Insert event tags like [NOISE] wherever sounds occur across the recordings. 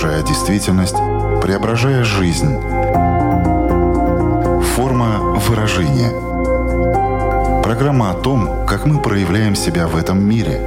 искажая действительность, преображая жизнь. Форма выражения. Программа о том, как мы проявляем себя в этом мире.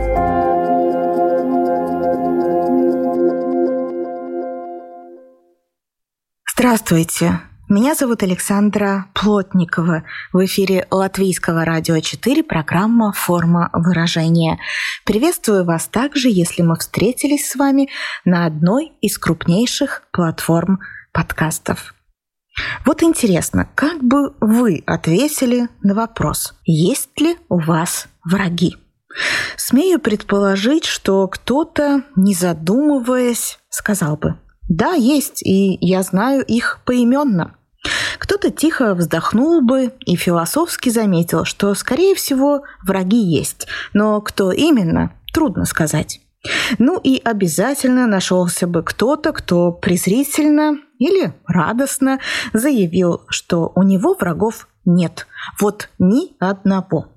Здравствуйте! Меня зовут Александра Плотникова. В эфире Латвийского радио 4 программа «Форма выражения». Приветствую вас также, если мы встретились с вами на одной из крупнейших платформ подкастов. Вот интересно, как бы вы ответили на вопрос, есть ли у вас враги? Смею предположить, что кто-то, не задумываясь, сказал бы, да, есть, и я знаю их поименно. Кто-то тихо вздохнул бы и философски заметил, что, скорее всего, враги есть, но кто именно, трудно сказать. Ну и обязательно нашелся бы кто-то, кто презрительно или радостно заявил, что у него врагов нет. Вот ни одного.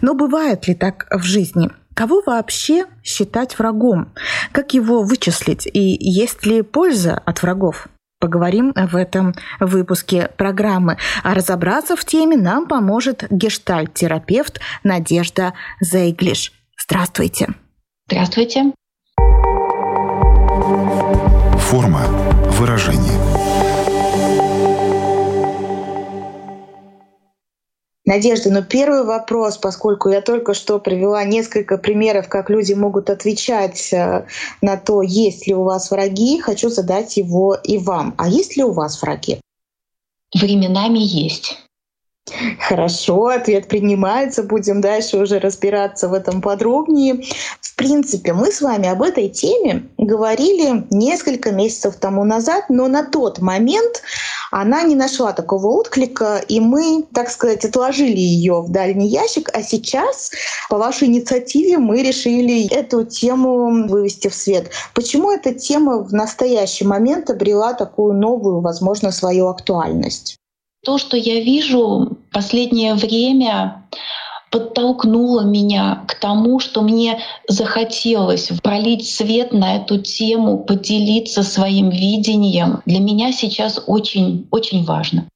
Но бывает ли так в жизни? Кого вообще считать врагом? Как его вычислить? И есть ли польза от врагов? Поговорим в этом выпуске программы. А разобраться в теме нам поможет гештальт-терапевт Надежда Зейглиш. Здравствуйте. Здравствуйте. Форма выражения. Надежда, но первый вопрос, поскольку я только что привела несколько примеров, как люди могут отвечать э, на то, есть ли у вас враги, хочу задать его и вам. А есть ли у вас враги? Временами есть. Хорошо, ответ принимается. Будем дальше уже разбираться в этом подробнее. В принципе, мы с вами об этой теме говорили несколько месяцев тому назад, но на тот момент она не нашла такого отклика, и мы, так сказать, отложили ее в дальний ящик. А сейчас, по вашей инициативе, мы решили эту тему вывести в свет. Почему эта тема в настоящий момент обрела такую новую, возможно, свою актуальность? То, что я вижу последнее время, подтолкнуло меня к тому, что мне захотелось пролить свет на эту тему, поделиться своим видением. Для меня сейчас очень, очень важно.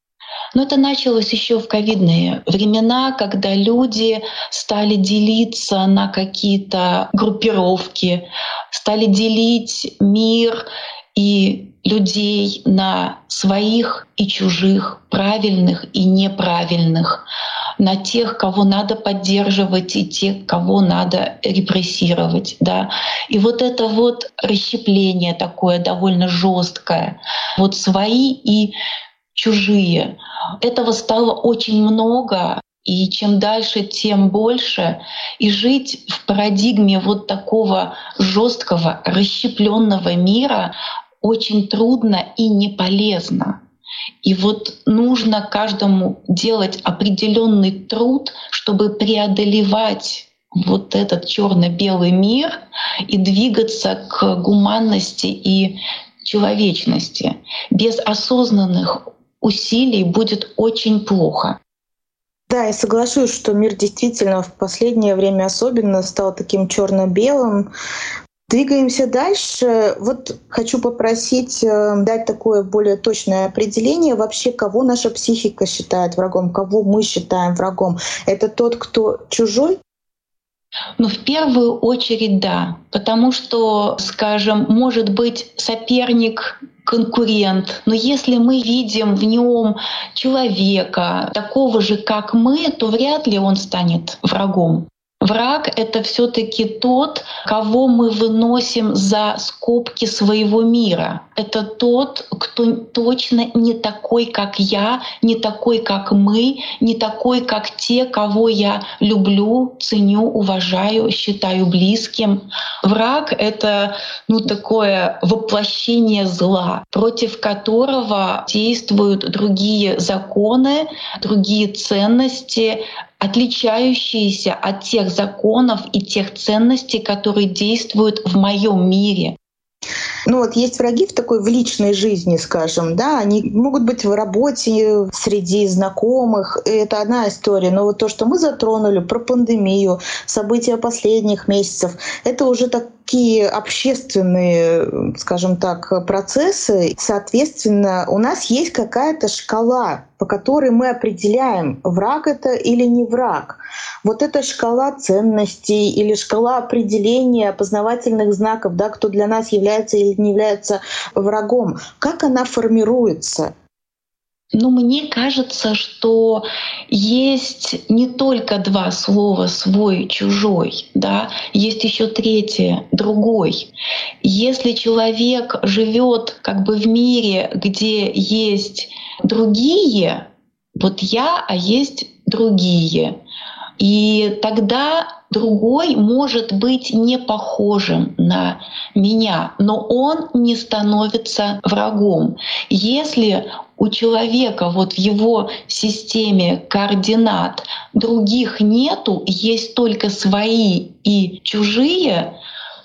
Но это началось еще в ковидные времена, когда люди стали делиться на какие-то группировки, стали делить мир и людей на своих и чужих, правильных и неправильных, на тех, кого надо поддерживать, и тех, кого надо репрессировать. Да. И вот это вот расщепление такое довольно жесткое, вот свои и чужие. Этого стало очень много, и чем дальше, тем больше. И жить в парадигме вот такого жесткого, расщепленного мира очень трудно и не полезно. И вот нужно каждому делать определенный труд, чтобы преодолевать вот этот черно-белый мир и двигаться к гуманности и человечности. Без осознанных усилий будет очень плохо. Да, я соглашусь, что мир действительно в последнее время особенно стал таким черно-белым. Двигаемся дальше. Вот хочу попросить э, дать такое более точное определение вообще, кого наша психика считает врагом, кого мы считаем врагом. Это тот, кто чужой? Ну, в первую очередь, да. Потому что, скажем, может быть соперник конкурент, но если мы видим в нем человека, такого же, как мы, то вряд ли он станет врагом. Враг — это все таки тот, кого мы выносим за скобки своего мира. Это тот, кто точно не такой, как я, не такой, как мы, не такой, как те, кого я люблю, ценю, уважаю, считаю близким. Враг — это ну, такое воплощение зла, против которого действуют другие законы, другие ценности, отличающиеся от тех законов и тех ценностей, которые действуют в моем мире. Ну вот есть враги в такой в личной жизни, скажем, да, они могут быть в работе, среди знакомых, и это одна история. Но вот то, что мы затронули про пандемию, события последних месяцев, это уже так такие общественные, скажем так, процессы. Соответственно, у нас есть какая-то шкала, по которой мы определяем, враг это или не враг. Вот эта шкала ценностей или шкала определения опознавательных знаков, да, кто для нас является или не является врагом, как она формируется? Ну, мне кажется, что есть не только два слова «свой» «чужой», да, есть еще третье «другой». Если человек живет как бы в мире, где есть другие, вот я, а есть другие, и тогда другой может быть не похожим на меня, но он не становится врагом. Если у человека вот в его системе координат других нету, есть только свои и чужие,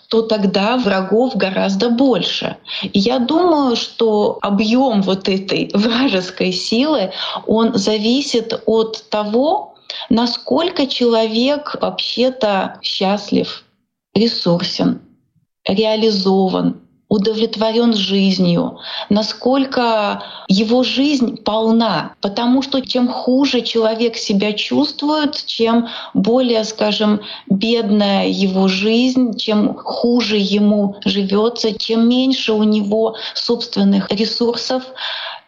то тогда врагов гораздо больше. И я думаю, что объем вот этой [LAUGHS] вражеской силы, он зависит от того, насколько человек вообще-то счастлив, ресурсен, реализован, удовлетворен жизнью, насколько его жизнь полна. Потому что чем хуже человек себя чувствует, чем более, скажем, бедная его жизнь, чем хуже ему живется, чем меньше у него собственных ресурсов,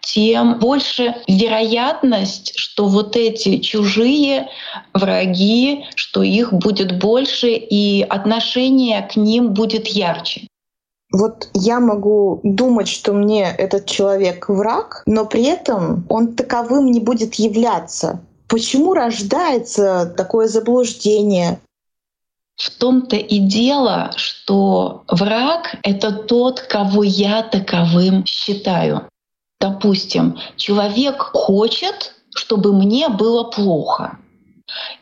тем больше вероятность, что вот эти чужие враги, что их будет больше, и отношение к ним будет ярче. Вот я могу думать, что мне этот человек враг, но при этом он таковым не будет являться. Почему рождается такое заблуждение? В том-то и дело, что враг — это тот, кого я таковым считаю. Допустим, человек хочет, чтобы мне было плохо.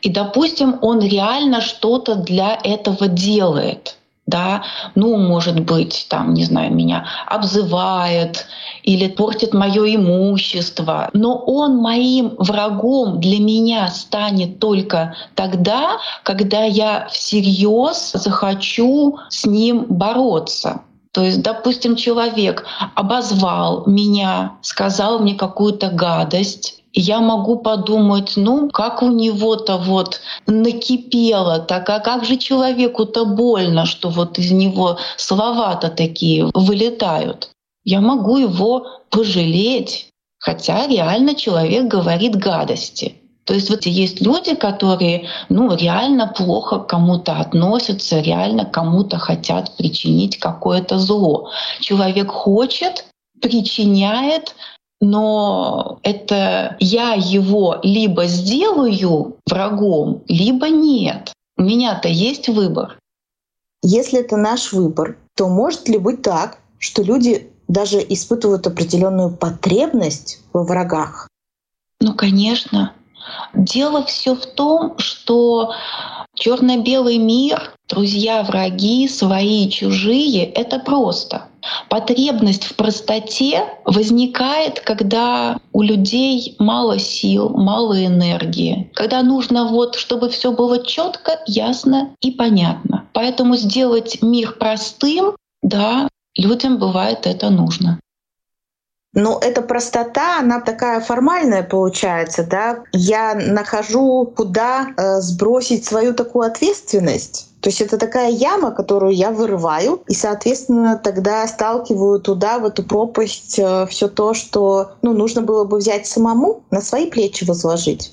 И, допустим, он реально что-то для этого делает. Да, ну, может быть, там, не знаю, меня обзывает или портит мое имущество. Но он моим врагом для меня станет только тогда, когда я всерьез захочу с ним бороться. То есть, допустим, человек обозвал меня, сказал мне какую-то гадость, я могу подумать, ну, как у него-то вот накипело, так а как же человеку-то больно, что вот из него слова-то такие вылетают. Я могу его пожалеть, хотя реально человек говорит гадости. То есть вот есть люди, которые ну, реально плохо к кому-то относятся, реально кому-то хотят причинить какое-то зло. Человек хочет, причиняет, но это я его либо сделаю врагом, либо нет. У меня-то есть выбор. Если это наш выбор, то может ли быть так, что люди даже испытывают определенную потребность во врагах? Ну, конечно. Дело все в том, что черно-белый мир, друзья, враги, свои, чужие — это просто. Потребность в простоте возникает, когда у людей мало сил, мало энергии, когда нужно вот, чтобы все было четко, ясно и понятно. Поэтому сделать мир простым, да, людям бывает это нужно. Но эта простота, она такая формальная получается, да. Я нахожу, куда э, сбросить свою такую ответственность. То есть это такая яма, которую я вырываю, и, соответственно, тогда сталкиваю туда, в эту пропасть, э, все то, что ну, нужно было бы взять самому, на свои плечи возложить.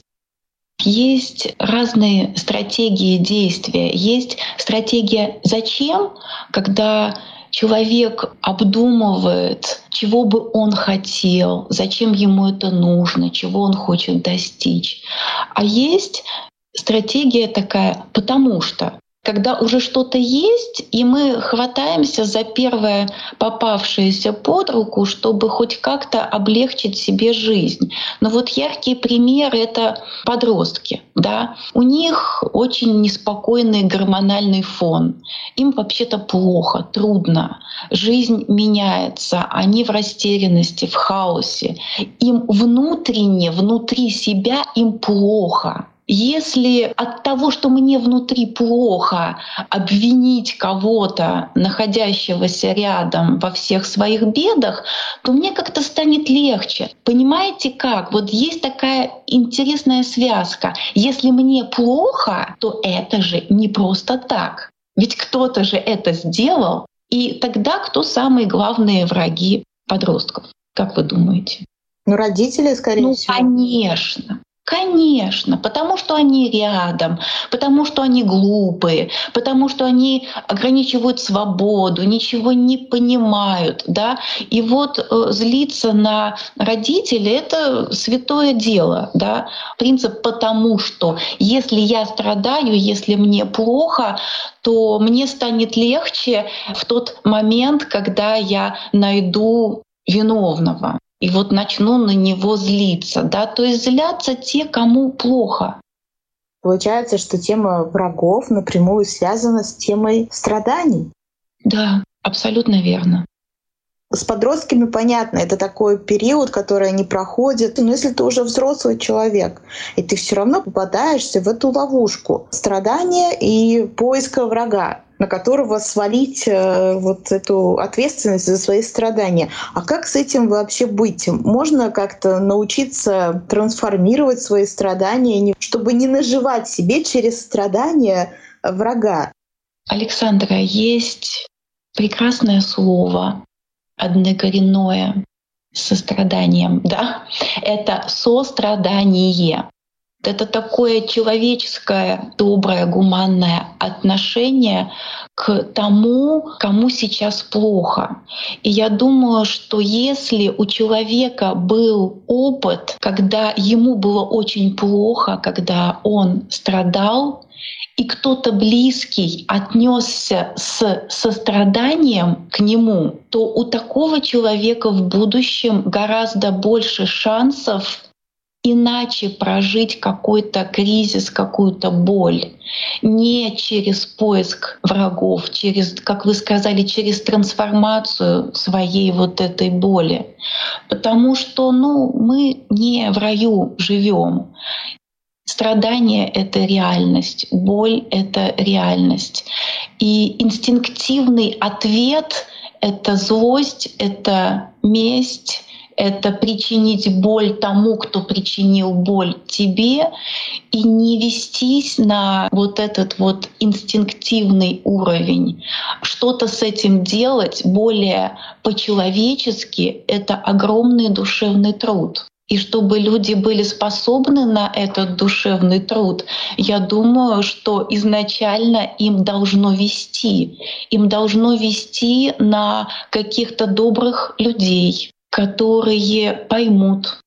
Есть разные стратегии действия. Есть стратегия «зачем?», когда человек обдумывает, чего бы он хотел, зачем ему это нужно, чего он хочет достичь. А есть стратегия такая, потому что когда уже что-то есть, и мы хватаемся за первое попавшееся под руку, чтобы хоть как-то облегчить себе жизнь. Но вот яркий пример — это подростки. Да? У них очень неспокойный гормональный фон. Им вообще-то плохо, трудно. Жизнь меняется, они в растерянности, в хаосе. Им внутренне, внутри себя им плохо. Если от того, что мне внутри плохо, обвинить кого-то, находящегося рядом во всех своих бедах, то мне как-то станет легче. Понимаете как? Вот есть такая интересная связка. Если мне плохо, то это же не просто так. Ведь кто-то же это сделал, и тогда кто самые главные враги подростков? Как вы думаете? Ну, родители, скорее ну, всего. Конечно. Конечно, потому что они рядом, потому что они глупые, потому что они ограничивают свободу, ничего не понимают, да. И вот э, злиться на родителей — это святое дело, да. Принцип «потому что». Если я страдаю, если мне плохо, то мне станет легче в тот момент, когда я найду виновного и вот начну на него злиться. Да? То есть злятся те, кому плохо. Получается, что тема врагов напрямую связана с темой страданий. Да, абсолютно верно. С подростками понятно, это такой период, который они проходят. Но если ты уже взрослый человек, и ты все равно попадаешься в эту ловушку страдания и поиска врага на которого свалить э, вот эту ответственность за свои страдания. А как с этим вообще быть? Можно как-то научиться трансформировать свои страдания, чтобы не наживать себе через страдания врага? Александра, есть прекрасное слово, однокоренное, состраданием, да? Это сострадание. Это такое человеческое, доброе, гуманное отношение к тому, кому сейчас плохо. И я думаю, что если у человека был опыт, когда ему было очень плохо, когда он страдал, и кто-то близкий отнесся с состраданием к нему, то у такого человека в будущем гораздо больше шансов иначе прожить какой-то кризис, какую-то боль. Не через поиск врагов, через, как вы сказали, через трансформацию своей вот этой боли. Потому что ну, мы не в раю живем. Страдание — это реальность, боль — это реальность. И инстинктивный ответ — это злость, это месть, это причинить боль тому, кто причинил боль тебе, и не вестись на вот этот вот инстинктивный уровень. Что-то с этим делать более по-человечески — это огромный душевный труд. И чтобы люди были способны на этот душевный труд, я думаю, что изначально им должно вести. Им должно вести на каких-то добрых людей, которые поймут,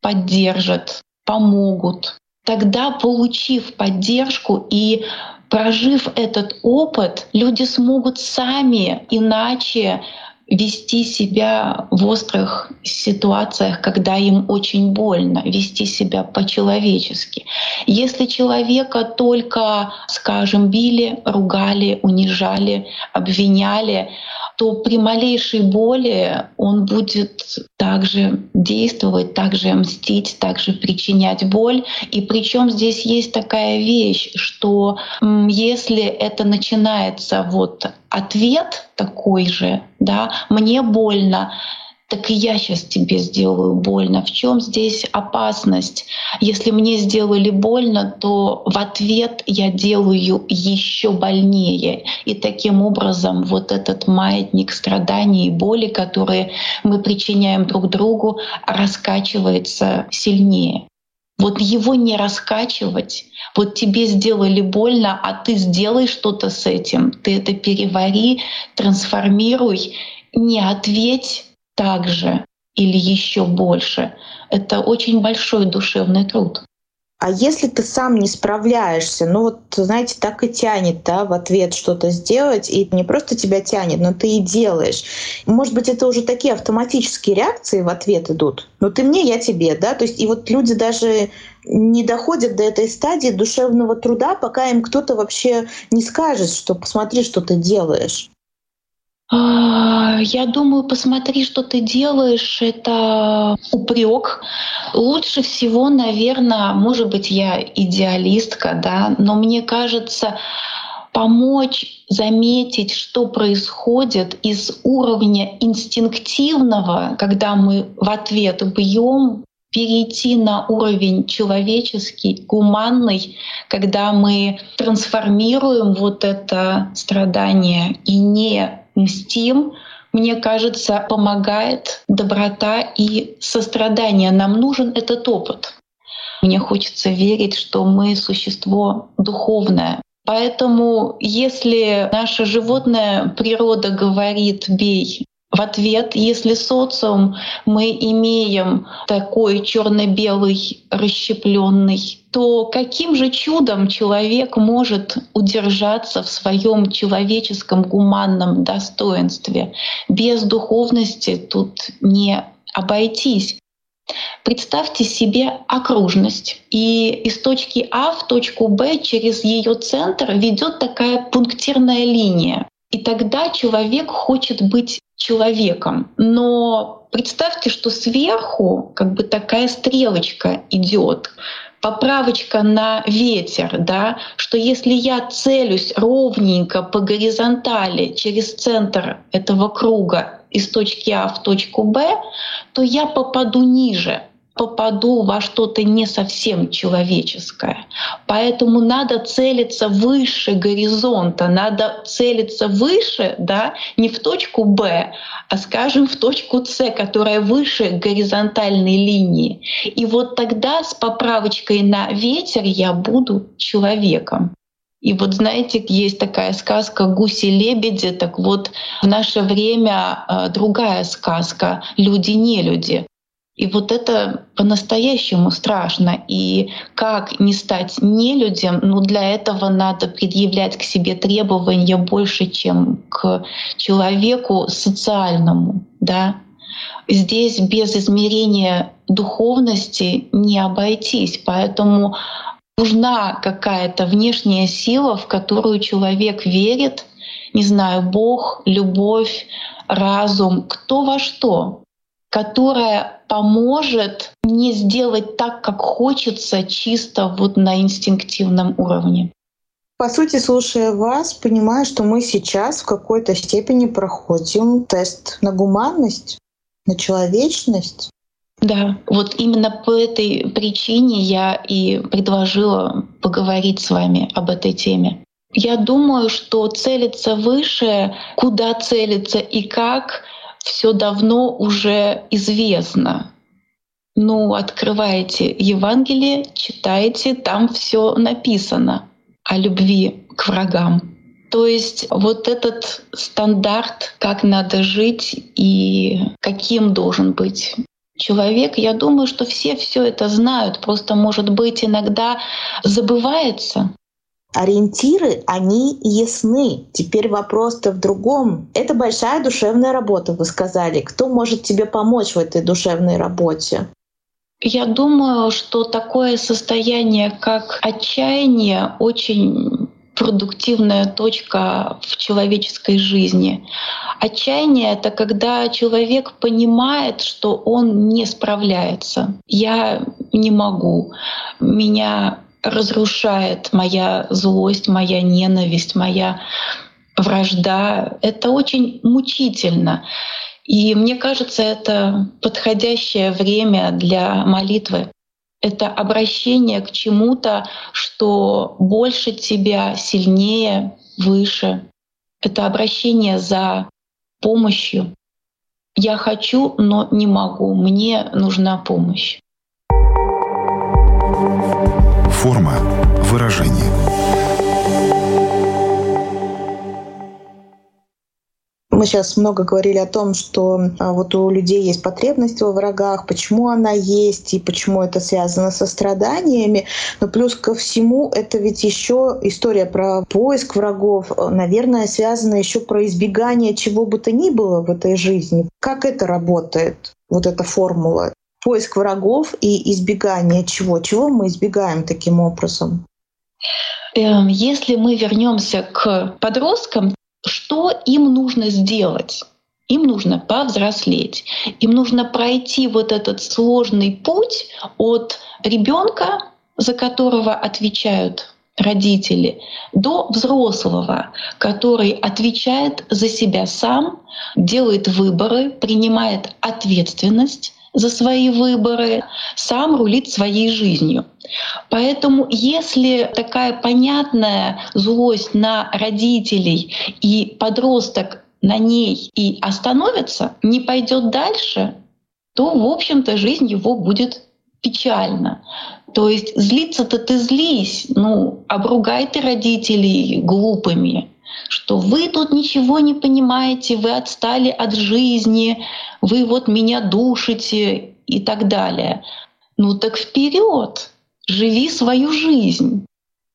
поддержат, помогут. Тогда, получив поддержку и прожив этот опыт, люди смогут сами иначе вести себя в острых ситуациях, когда им очень больно, вести себя по-человечески. Если человека только, скажем, били, ругали, унижали, обвиняли, то при малейшей боли он будет также действовать, также мстить, также причинять боль. И причем здесь есть такая вещь, что если это начинается вот ответ такой же, да, мне больно, так и я сейчас тебе сделаю больно. В чем здесь опасность? Если мне сделали больно, то в ответ я делаю еще больнее. И таким образом вот этот маятник страданий и боли, которые мы причиняем друг другу, раскачивается сильнее. Вот его не раскачивать. Вот тебе сделали больно, а ты сделай что-то с этим. Ты это перевари, трансформируй, не ответь так же или еще больше. Это очень большой душевный труд. А если ты сам не справляешься, ну вот, знаете, так и тянет, да, в ответ что-то сделать, и не просто тебя тянет, но ты и делаешь. Может быть, это уже такие автоматические реакции в ответ идут. Ну ты мне, я тебе, да, то есть и вот люди даже не доходят до этой стадии душевного труда, пока им кто-то вообще не скажет, что посмотри, что ты делаешь. А, я думаю, посмотри, что ты делаешь, это упрек. Лучше всего, наверное, может быть, я идеалистка, да, но мне кажется, помочь заметить, что происходит из уровня инстинктивного, когда мы в ответ бьем, перейти на уровень человеческий, гуманный, когда мы трансформируем вот это страдание и не мстим, мне кажется, помогает доброта и сострадание. Нам нужен этот опыт. Мне хочется верить, что мы существо духовное. Поэтому если наша животная природа говорит «бей», в ответ, если социум мы имеем такой черно-белый расщепленный, то каким же чудом человек может удержаться в своем человеческом гуманном достоинстве? Без духовности тут не обойтись. Представьте себе окружность, и из точки А в точку Б через ее центр ведет такая пунктирная линия. И тогда человек хочет быть человеком. Но представьте, что сверху как бы такая стрелочка идет, поправочка на ветер, да, что если я целюсь ровненько по горизонтали через центр этого круга из точки А в точку Б, то я попаду ниже попаду во что-то не совсем человеческое. Поэтому надо целиться выше горизонта, надо целиться выше, да, не в точку Б, а, скажем, в точку С, которая выше горизонтальной линии. И вот тогда с поправочкой на ветер я буду человеком. И вот знаете, есть такая сказка «Гуси-лебеди», так вот в наше время э, другая сказка «Люди-не-люди». И вот это по-настоящему страшно. И как не стать нелюдем, ну для этого надо предъявлять к себе требования больше, чем к человеку социальному. Да? Здесь без измерения духовности не обойтись. Поэтому нужна какая-то внешняя сила, в которую человек верит, не знаю, Бог, любовь, разум, кто во что которая поможет не сделать так, как хочется, чисто вот на инстинктивном уровне. По сути, слушая вас, понимаю, что мы сейчас в какой-то степени проходим тест на гуманность, на человечность. Да, вот именно по этой причине я и предложила поговорить с вами об этой теме. Я думаю, что целиться выше, куда целиться и как, все давно уже известно. Ну, открываете Евангелие, читаете, там все написано о любви к врагам. То есть вот этот стандарт, как надо жить и каким должен быть человек, я думаю, что все все это знают, просто, может быть, иногда забывается ориентиры, они ясны. Теперь вопрос-то в другом. Это большая душевная работа, вы сказали. Кто может тебе помочь в этой душевной работе? Я думаю, что такое состояние, как отчаяние, очень продуктивная точка в человеческой жизни. Отчаяние — это когда человек понимает, что он не справляется. Я не могу. Меня разрушает моя злость, моя ненависть, моя вражда. Это очень мучительно. И мне кажется, это подходящее время для молитвы. Это обращение к чему-то, что больше тебя, сильнее, выше. Это обращение за помощью. Я хочу, но не могу. Мне нужна помощь форма выражения. Мы сейчас много говорили о том, что а, вот у людей есть потребность во врагах, почему она есть и почему это связано со страданиями. Но плюс ко всему это ведь еще история про поиск врагов, наверное, связана еще про избегание чего бы то ни было в этой жизни. Как это работает, вот эта формула? Поиск врагов и избегание чего? Чего мы избегаем таким образом? Эм, если мы вернемся к подросткам, что им нужно сделать? Им нужно повзрослеть, им нужно пройти вот этот сложный путь от ребенка, за которого отвечают родители, до взрослого, который отвечает за себя сам, делает выборы, принимает ответственность за свои выборы, сам рулит своей жизнью. Поэтому если такая понятная злость на родителей и подросток на ней и остановится, не пойдет дальше, то, в общем-то, жизнь его будет печальна. То есть злиться-то ты злись, ну, обругай ты родителей глупыми, что вы тут ничего не понимаете, вы отстали от жизни, вы вот меня душите и так далее. Ну так вперед, живи свою жизнь.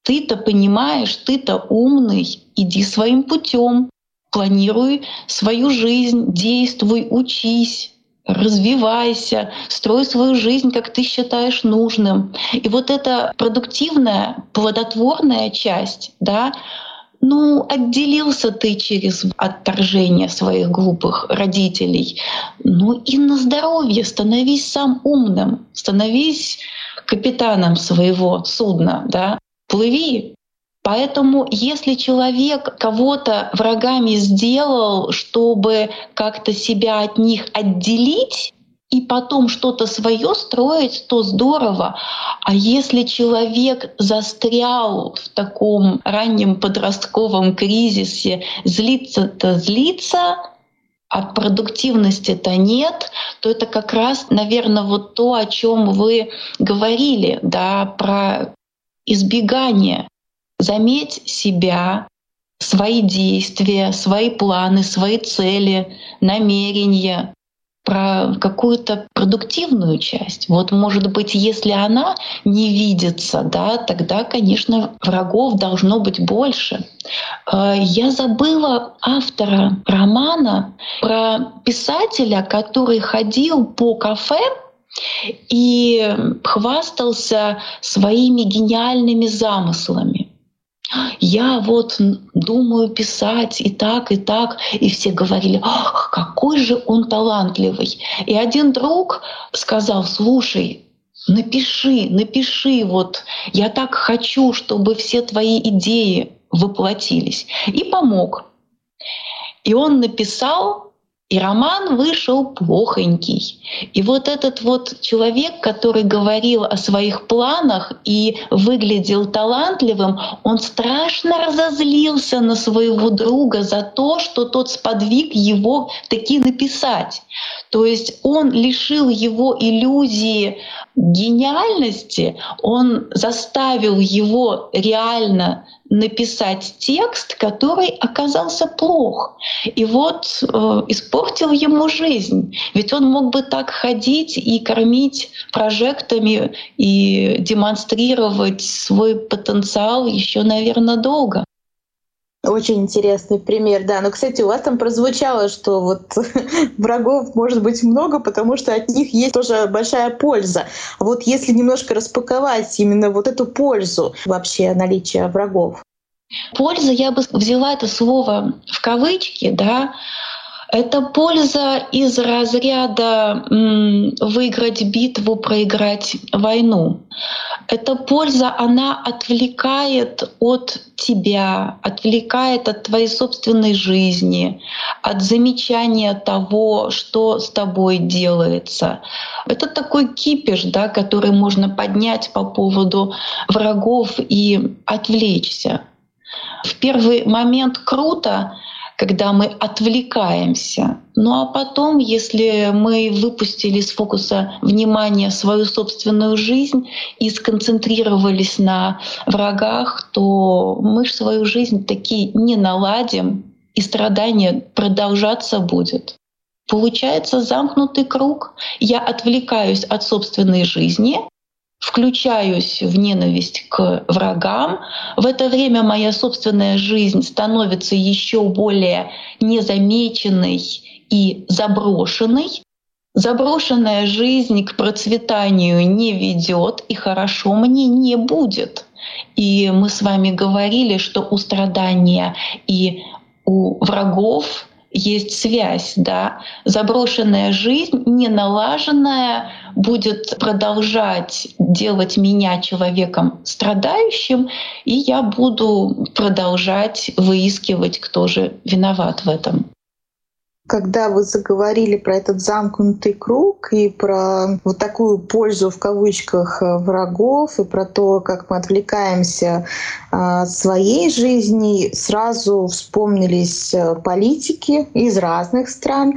Ты-то понимаешь, ты-то умный, иди своим путем, планируй свою жизнь, действуй, учись, развивайся, строй свою жизнь, как ты считаешь нужным. И вот эта продуктивная, плодотворная часть, да, ну, отделился ты через отторжение своих глупых родителей. Ну и на здоровье становись сам умным, становись капитаном своего судна, да, плыви, Поэтому если человек кого-то врагами сделал, чтобы как-то себя от них отделить, и потом что-то свое строить, то здорово. А если человек застрял в таком раннем подростковом кризисе, злиться-то злиться, а продуктивности-то нет, то это как раз, наверное, вот то, о чем вы говорили, да, про избегание Заметь себя, свои действия, свои планы, свои цели, намерения, про какую-то продуктивную часть. Вот, может быть, если она не видится, да, тогда, конечно, врагов должно быть больше. Э, я забыла автора романа про писателя, который ходил по кафе и хвастался своими гениальными замыслами я вот думаю писать и так, и так. И все говорили, ах, какой же он талантливый. И один друг сказал, слушай, напиши, напиши, вот я так хочу, чтобы все твои идеи воплотились. И помог. И он написал и роман вышел плохонький. И вот этот вот человек, который говорил о своих планах и выглядел талантливым, он страшно разозлился на своего друга за то, что тот сподвиг его таки написать. То есть он лишил его иллюзии гениальности, он заставил его реально написать текст, который оказался плох. И вот э, испортил ему жизнь. Ведь он мог бы так ходить и кормить прожектами и демонстрировать свой потенциал еще, наверное, долго. Очень интересный пример, да. Но, кстати, у вас там прозвучало, что вот [LAUGHS] врагов может быть много, потому что от них есть тоже большая польза. А вот если немножко распаковать именно вот эту пользу вообще наличия врагов. Польза, я бы взяла это слово в кавычки, да, это польза из разряда выиграть битву, проиграть войну. Эта польза, она отвлекает от тебя, отвлекает от твоей собственной жизни, от замечания того, что с тобой делается. Это такой кипиш, да, который можно поднять по поводу врагов и отвлечься. В первый момент круто, когда мы отвлекаемся. Ну а потом, если мы выпустили из фокуса внимания свою собственную жизнь и сконцентрировались на врагах, то мы свою жизнь таки не наладим, и страдание продолжаться будет. Получается замкнутый круг. Я отвлекаюсь от собственной жизни, включаюсь в ненависть к врагам. В это время моя собственная жизнь становится еще более незамеченной и заброшенной. Заброшенная жизнь к процветанию не ведет, и хорошо мне не будет. И мы с вами говорили, что у страдания и у врагов есть связь, да. Заброшенная жизнь, не налаженная, будет продолжать делать меня человеком страдающим, и я буду продолжать выискивать, кто же виноват в этом когда вы заговорили про этот замкнутый круг и про вот такую пользу в кавычках э, врагов и про то, как мы отвлекаемся от своей жизни, сразу вспомнились э, политики из разных стран.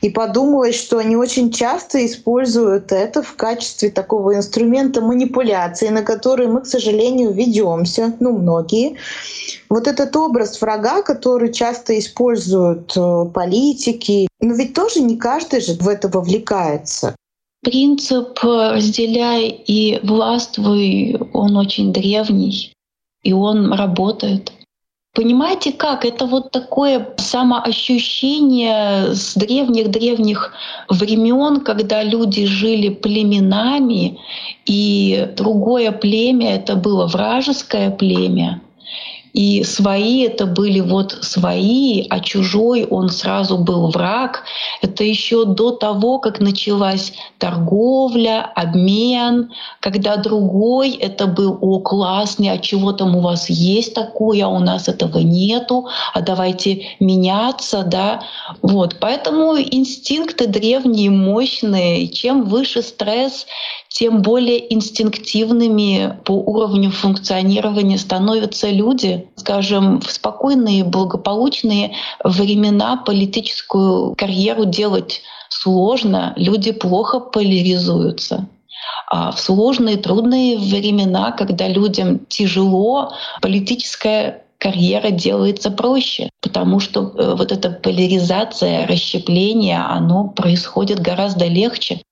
И подумалось, что они очень часто используют это в качестве такого инструмента манипуляции, на который мы, к сожалению, ведемся, ну, многие. Вот этот образ врага, который часто используют э, политики, но ведь тоже не каждый же в это вовлекается. Принцип «разделяй и властвуй», он очень древний, и он работает. Понимаете как? Это вот такое самоощущение с древних-древних времен, когда люди жили племенами, и другое племя это было вражеское племя, и свои это были вот свои, а чужой он сразу был враг. Это еще до того, как началась торговля, обмен, когда другой это был о классный, а чего там у вас есть такое, а у нас этого нету, а давайте меняться, да. Вот, поэтому инстинкты древние, мощные. Чем выше стресс, тем более инстинктивными по уровню функционирования становятся люди. Скажем, в спокойные, благополучные времена политическую карьеру делать сложно, люди плохо поляризуются. А в сложные, трудные времена, когда людям тяжело, политическая карьера делается проще, потому что э, вот эта поляризация, расщепление, оно происходит гораздо легче.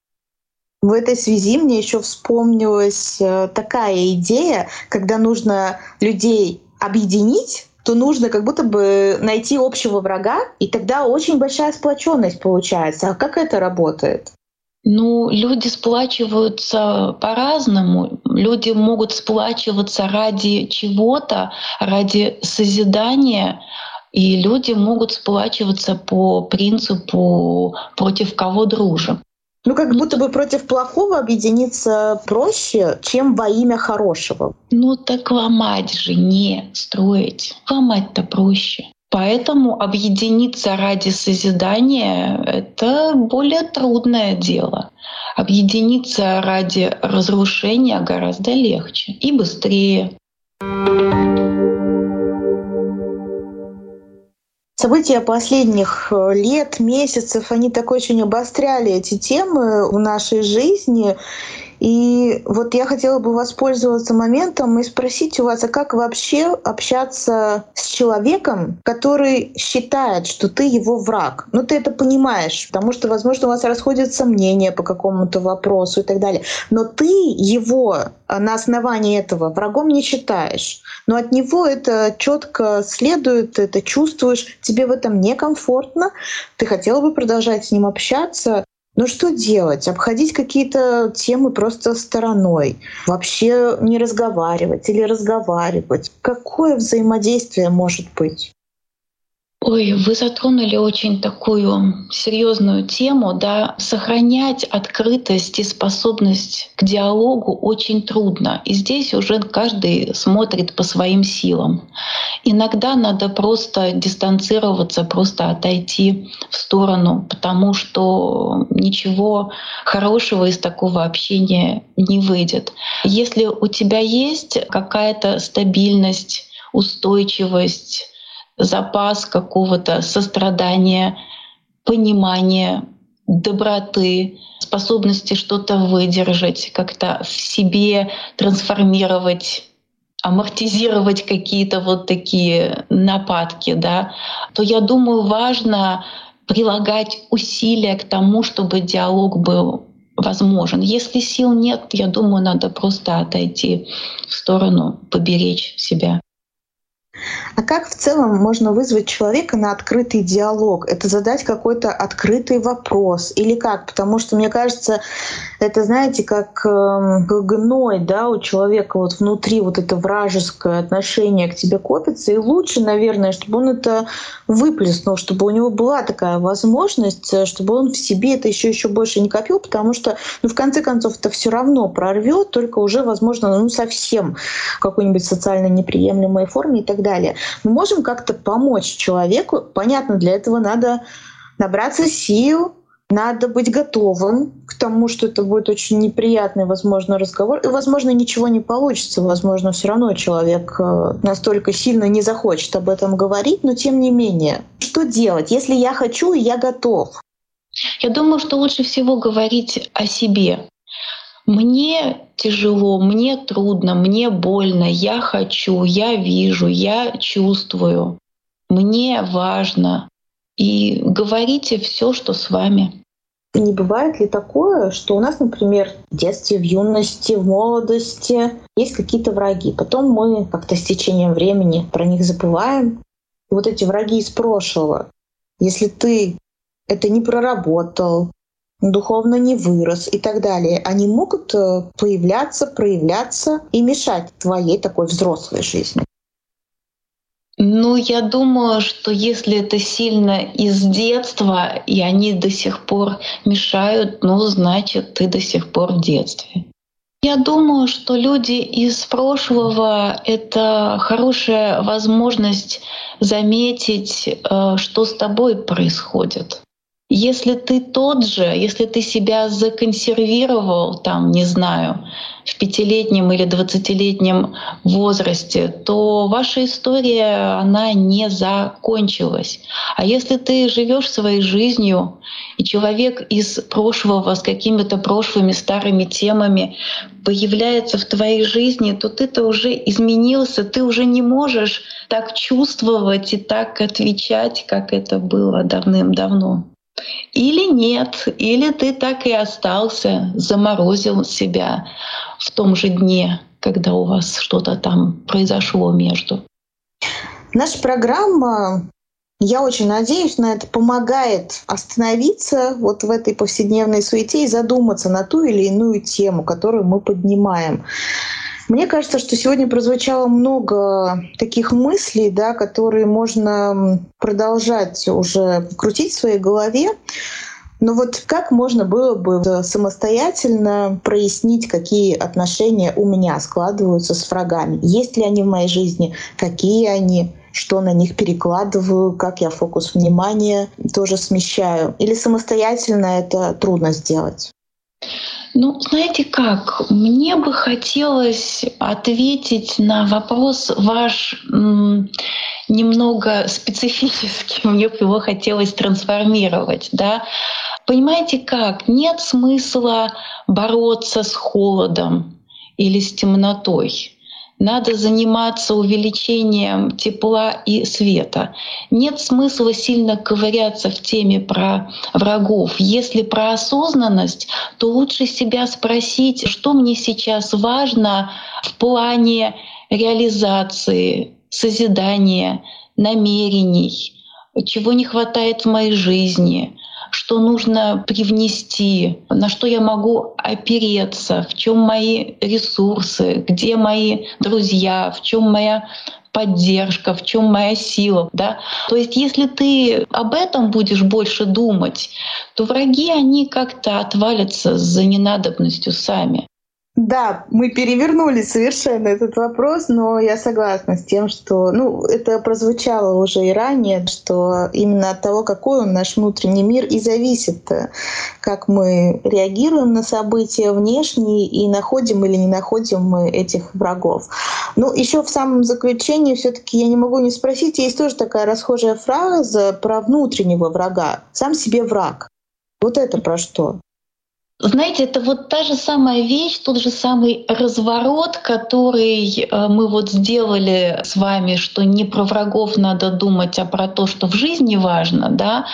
В этой связи мне еще вспомнилась э, такая идея, когда нужно людей объединить, то нужно как будто бы найти общего врага, и тогда очень большая сплоченность получается. А как это работает? Ну, люди сплачиваются по-разному. Люди могут сплачиваться ради чего-то, ради созидания, и люди могут сплачиваться по принципу против кого дружим. Ну, как будто бы против плохого объединиться проще, чем во имя хорошего. Ну, так ломать же не строить. Ломать-то проще. Поэтому объединиться ради созидания — это более трудное дело. Объединиться ради разрушения гораздо легче и быстрее. События последних э, лет, месяцев, они так очень обостряли эти темы в нашей жизни. И вот я хотела бы воспользоваться моментом и спросить у вас, а как вообще общаться с человеком, который считает, что ты его враг? Ну, ты это понимаешь, потому что, возможно, у вас расходятся мнения по какому-то вопросу и так далее. Но ты его на основании этого врагом не считаешь. Но от него это четко следует, это чувствуешь, тебе в этом некомфортно, ты хотела бы продолжать с ним общаться, ну что делать? Обходить какие-то темы просто стороной? Вообще не разговаривать или разговаривать? Какое взаимодействие может быть? Ой, вы затронули очень такую серьезную тему, да. Сохранять открытость и способность к диалогу очень трудно. И здесь уже каждый смотрит по своим силам. Иногда надо просто дистанцироваться, просто отойти в сторону, потому что ничего хорошего из такого общения не выйдет. Если у тебя есть какая-то стабильность, устойчивость, запас какого-то сострадания, понимания, доброты, способности что-то выдержать, как-то в себе трансформировать амортизировать какие-то вот такие нападки, да, то я думаю, важно прилагать усилия к тому, чтобы диалог был возможен. Если сил нет, я думаю, надо просто отойти в сторону, поберечь себя. А как в целом можно вызвать человека на открытый диалог? Это задать какой-то открытый вопрос или как? Потому что, мне кажется, это, знаете, как э, гной, да, у человека вот внутри вот это вражеское отношение к тебе копится. И лучше, наверное, чтобы он это выплеснул, чтобы у него была такая возможность, э, чтобы он в себе это еще еще больше не копил, потому что, ну, в конце концов, это все равно прорвет, только уже, возможно, ну, совсем в какой-нибудь социально неприемлемой форме и так далее мы можем как-то помочь человеку. Понятно, для этого надо набраться сил, надо быть готовым к тому, что это будет очень неприятный, возможно, разговор. И, возможно, ничего не получится. Возможно, все равно человек э, настолько сильно не захочет об этом говорить, но тем не менее. Что делать, если я хочу и я готов? Я думаю, что лучше всего говорить о себе. Мне тяжело, мне трудно, мне больно, я хочу, я вижу, я чувствую, мне важно. И говорите все, что с вами. Не бывает ли такое, что у нас, например, в детстве, в юности, в молодости есть какие-то враги, потом мы как-то с течением времени про них забываем. И вот эти враги из прошлого, если ты это не проработал, духовно не вырос и так далее, они могут э, появляться, проявляться и мешать твоей такой взрослой жизни. Ну, я думаю, что если это сильно из детства, и они до сих пор мешают, ну, значит, ты до сих пор в детстве. Я думаю, что люди из прошлого — это хорошая возможность заметить, э, что с тобой происходит. Если ты тот же, если ты себя законсервировал, там, не знаю, в пятилетнем или двадцатилетнем возрасте, то ваша история, она не закончилась. А если ты живешь своей жизнью, и человек из прошлого с какими-то прошлыми старыми темами появляется в твоей жизни, то ты-то уже изменился, ты уже не можешь так чувствовать и так отвечать, как это было давным-давно. Или нет, или ты так и остался, заморозил себя в том же дне, когда у вас что-то там произошло между. Наша программа, я очень надеюсь на это, помогает остановиться вот в этой повседневной суете и задуматься на ту или иную тему, которую мы поднимаем. Мне кажется, что сегодня прозвучало много таких мыслей, да, которые можно продолжать уже крутить в своей голове. Но вот как можно было бы самостоятельно прояснить, какие отношения у меня складываются с врагами? Есть ли они в моей жизни? Какие они? Что на них перекладываю? Как я фокус внимания тоже смещаю? Или самостоятельно это трудно сделать? Ну, знаете как, мне бы хотелось ответить на вопрос ваш немного специфический, [LAUGHS] мне бы его хотелось трансформировать, да. Понимаете как, нет смысла бороться с холодом или с темнотой надо заниматься увеличением тепла и света. Нет смысла сильно ковыряться в теме про врагов. Если про осознанность, то лучше себя спросить, что мне сейчас важно в плане реализации, созидания, намерений, чего не хватает в моей жизни, что нужно привнести, на что я могу опереться, в чем мои ресурсы, где мои друзья, в чем моя поддержка, в чем моя сила, да. То есть, если ты об этом будешь больше думать, то враги они как-то отвалятся за ненадобностью сами. Да, мы перевернули совершенно этот вопрос, но я согласна с тем, что ну, это прозвучало уже и ранее, что именно от того, какой он наш внутренний мир, и зависит, э, как мы реагируем на события внешние и находим или не находим мы этих врагов. Ну, еще в самом заключении все-таки я не могу не спросить, есть тоже такая расхожая фраза про внутреннего врага. Сам себе враг. Вот это про что? Знаете, это вот та же самая вещь, тот же самый разворот, который э, мы вот сделали с вами, что не про врагов надо думать, а про то, что в жизни важно, да.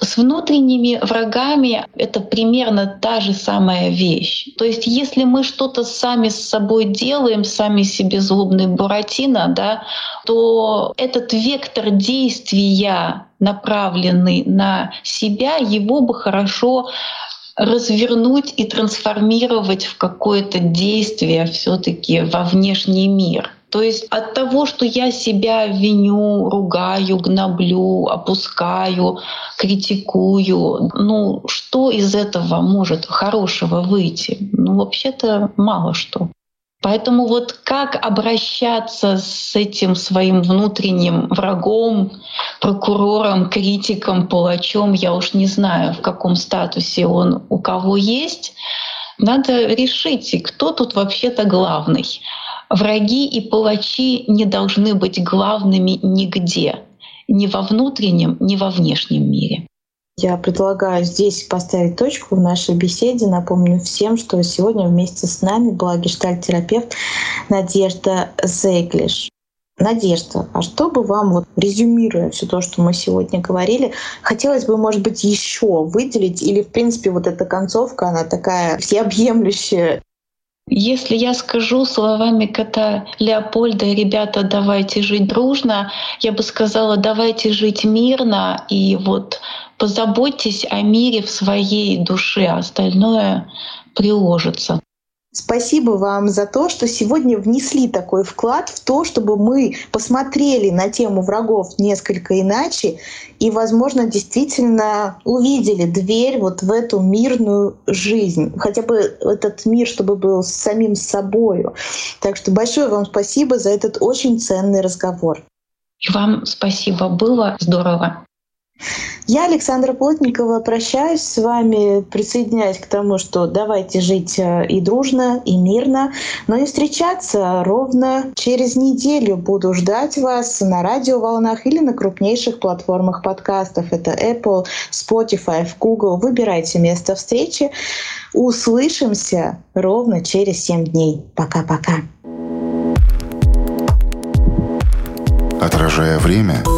С внутренними врагами это примерно та же самая вещь. То есть если мы что-то сами с собой делаем, сами себе злобный Буратино, да, то этот вектор действия направленный на себя, его бы хорошо развернуть и трансформировать в какое-то действие все-таки во внешний мир. То есть от того, что я себя виню, ругаю, гноблю, опускаю, критикую, ну что из этого может хорошего выйти? Ну вообще-то мало что. Поэтому вот как обращаться с этим своим внутренним врагом, прокурором, критиком, палачом, я уж не знаю, в каком статусе он у кого есть, надо решить, кто тут вообще-то главный. Враги и палачи не должны быть главными нигде, ни во внутреннем, ни во внешнем мире. Я предлагаю здесь поставить точку в нашей беседе. Напомню всем, что сегодня вместе с нами была гештальт-терапевт Надежда Зейглиш. Надежда, а что бы вам, вот, резюмируя все то, что мы сегодня говорили, хотелось бы, может быть, еще выделить, или, в принципе, вот эта концовка, она такая всеобъемлющая, если я скажу словами кота Леопольда, ребята, давайте жить дружно, я бы сказала, давайте жить мирно и вот позаботьтесь о мире в своей душе, а остальное приложится. Спасибо вам за то, что сегодня внесли такой вклад в то, чтобы мы посмотрели на тему врагов несколько иначе и, возможно, действительно увидели дверь вот в эту мирную жизнь. Хотя бы этот мир, чтобы был с самим собою. Так что большое вам спасибо за этот очень ценный разговор. И вам спасибо, было здорово. Я, Александра Плотникова, прощаюсь с вами, присоединяюсь к тому, что давайте жить э, и дружно, и мирно, но и встречаться ровно через неделю. Буду ждать вас на радиоволнах или на крупнейших платформах подкастов. Это Apple, Spotify, Google. Выбирайте место встречи. Услышимся ровно через 7 дней. Пока-пока. Отражая время —